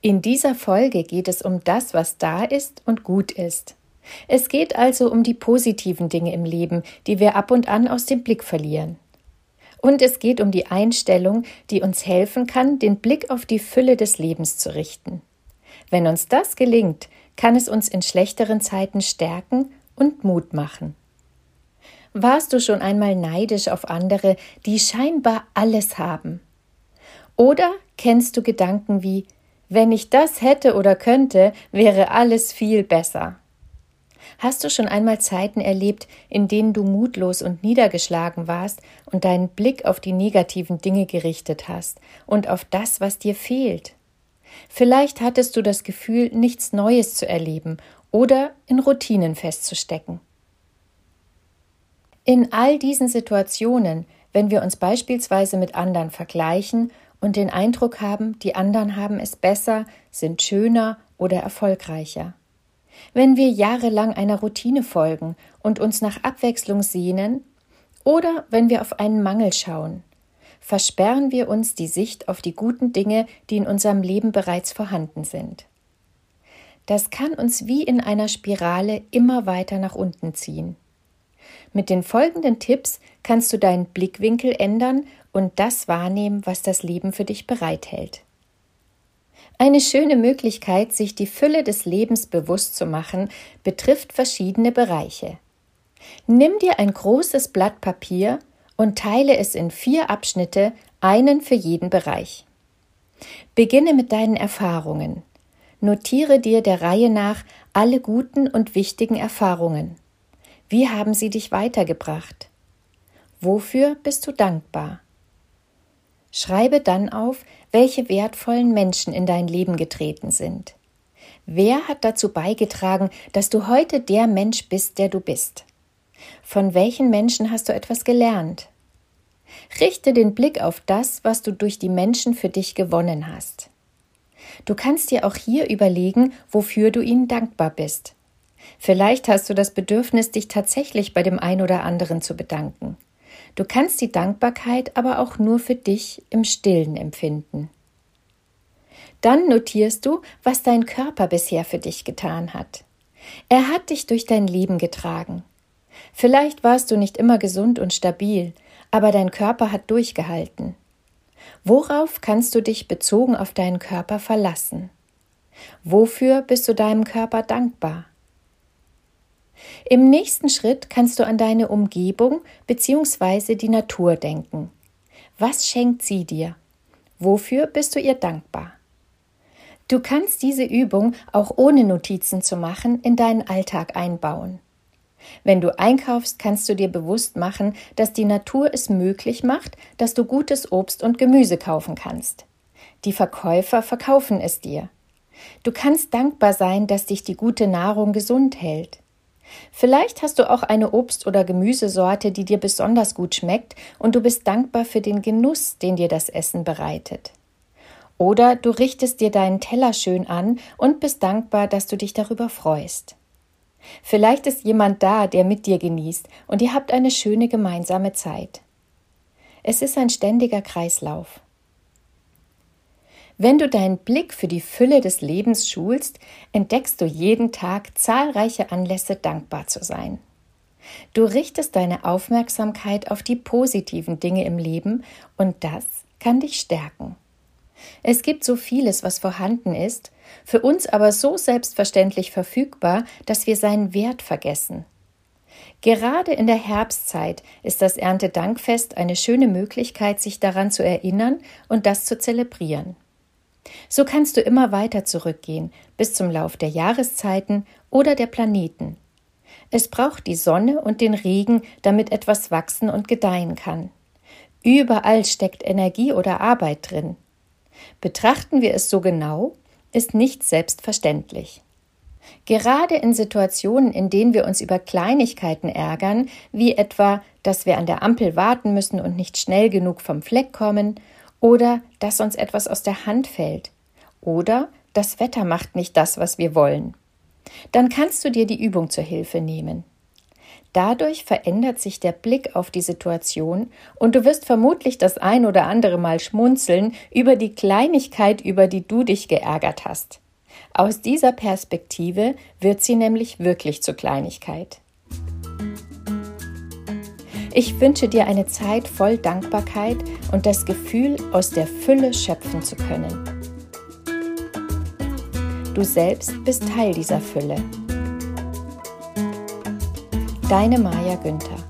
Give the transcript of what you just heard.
In dieser Folge geht es um das, was da ist und gut ist. Es geht also um die positiven Dinge im Leben, die wir ab und an aus dem Blick verlieren. Und es geht um die Einstellung, die uns helfen kann, den Blick auf die Fülle des Lebens zu richten. Wenn uns das gelingt, kann es uns in schlechteren Zeiten stärken und Mut machen. Warst du schon einmal neidisch auf andere, die scheinbar alles haben? Oder kennst du Gedanken wie wenn ich das hätte oder könnte, wäre alles viel besser. Hast du schon einmal Zeiten erlebt, in denen du mutlos und niedergeschlagen warst und deinen Blick auf die negativen Dinge gerichtet hast und auf das, was dir fehlt? Vielleicht hattest du das Gefühl, nichts Neues zu erleben oder in Routinen festzustecken. In all diesen Situationen, wenn wir uns beispielsweise mit anderen vergleichen und den Eindruck haben, die anderen haben es besser, sind schöner oder erfolgreicher. Wenn wir jahrelang einer Routine folgen und uns nach Abwechslung sehnen, oder wenn wir auf einen Mangel schauen, versperren wir uns die Sicht auf die guten Dinge, die in unserem Leben bereits vorhanden sind. Das kann uns wie in einer Spirale immer weiter nach unten ziehen. Mit den folgenden Tipps kannst du deinen Blickwinkel ändern und das wahrnehmen, was das Leben für dich bereithält. Eine schöne Möglichkeit, sich die Fülle des Lebens bewusst zu machen, betrifft verschiedene Bereiche. Nimm dir ein großes Blatt Papier und teile es in vier Abschnitte, einen für jeden Bereich. Beginne mit deinen Erfahrungen. Notiere dir der Reihe nach alle guten und wichtigen Erfahrungen. Wie haben sie dich weitergebracht? Wofür bist du dankbar? Schreibe dann auf, welche wertvollen Menschen in dein Leben getreten sind. Wer hat dazu beigetragen, dass du heute der Mensch bist, der du bist? Von welchen Menschen hast du etwas gelernt? Richte den Blick auf das, was du durch die Menschen für dich gewonnen hast. Du kannst dir auch hier überlegen, wofür du ihnen dankbar bist. Vielleicht hast du das Bedürfnis, dich tatsächlich bei dem ein oder anderen zu bedanken. Du kannst die Dankbarkeit aber auch nur für dich im stillen empfinden. Dann notierst du, was dein Körper bisher für dich getan hat. Er hat dich durch dein Leben getragen. Vielleicht warst du nicht immer gesund und stabil, aber dein Körper hat durchgehalten. Worauf kannst du dich bezogen auf deinen Körper verlassen? Wofür bist du deinem Körper dankbar? Im nächsten Schritt kannst du an deine Umgebung bzw. die Natur denken. Was schenkt sie dir? Wofür bist du ihr dankbar? Du kannst diese Übung auch ohne Notizen zu machen in deinen Alltag einbauen. Wenn du einkaufst, kannst du dir bewusst machen, dass die Natur es möglich macht, dass du gutes Obst und Gemüse kaufen kannst. Die Verkäufer verkaufen es dir. Du kannst dankbar sein, dass dich die gute Nahrung gesund hält. Vielleicht hast du auch eine Obst- oder Gemüsesorte, die dir besonders gut schmeckt und du bist dankbar für den Genuss, den dir das Essen bereitet. Oder du richtest dir deinen Teller schön an und bist dankbar, dass du dich darüber freust. Vielleicht ist jemand da, der mit dir genießt und ihr habt eine schöne gemeinsame Zeit. Es ist ein ständiger Kreislauf. Wenn du deinen Blick für die Fülle des Lebens schulst, entdeckst du jeden Tag zahlreiche Anlässe, dankbar zu sein. Du richtest deine Aufmerksamkeit auf die positiven Dinge im Leben und das kann dich stärken. Es gibt so vieles, was vorhanden ist, für uns aber so selbstverständlich verfügbar, dass wir seinen Wert vergessen. Gerade in der Herbstzeit ist das Erntedankfest eine schöne Möglichkeit, sich daran zu erinnern und das zu zelebrieren. So kannst du immer weiter zurückgehen bis zum Lauf der Jahreszeiten oder der Planeten. Es braucht die Sonne und den Regen, damit etwas wachsen und gedeihen kann. Überall steckt Energie oder Arbeit drin. Betrachten wir es so genau, ist nichts selbstverständlich. Gerade in Situationen, in denen wir uns über Kleinigkeiten ärgern, wie etwa, dass wir an der Ampel warten müssen und nicht schnell genug vom Fleck kommen, oder dass uns etwas aus der Hand fällt, oder das Wetter macht nicht das, was wir wollen, dann kannst du dir die Übung zur Hilfe nehmen. Dadurch verändert sich der Blick auf die Situation und du wirst vermutlich das ein oder andere Mal schmunzeln über die Kleinigkeit, über die du dich geärgert hast. Aus dieser Perspektive wird sie nämlich wirklich zur Kleinigkeit. Ich wünsche dir eine Zeit voll Dankbarkeit und das Gefühl, aus der Fülle schöpfen zu können. Du selbst bist Teil dieser Fülle. Deine Maja Günther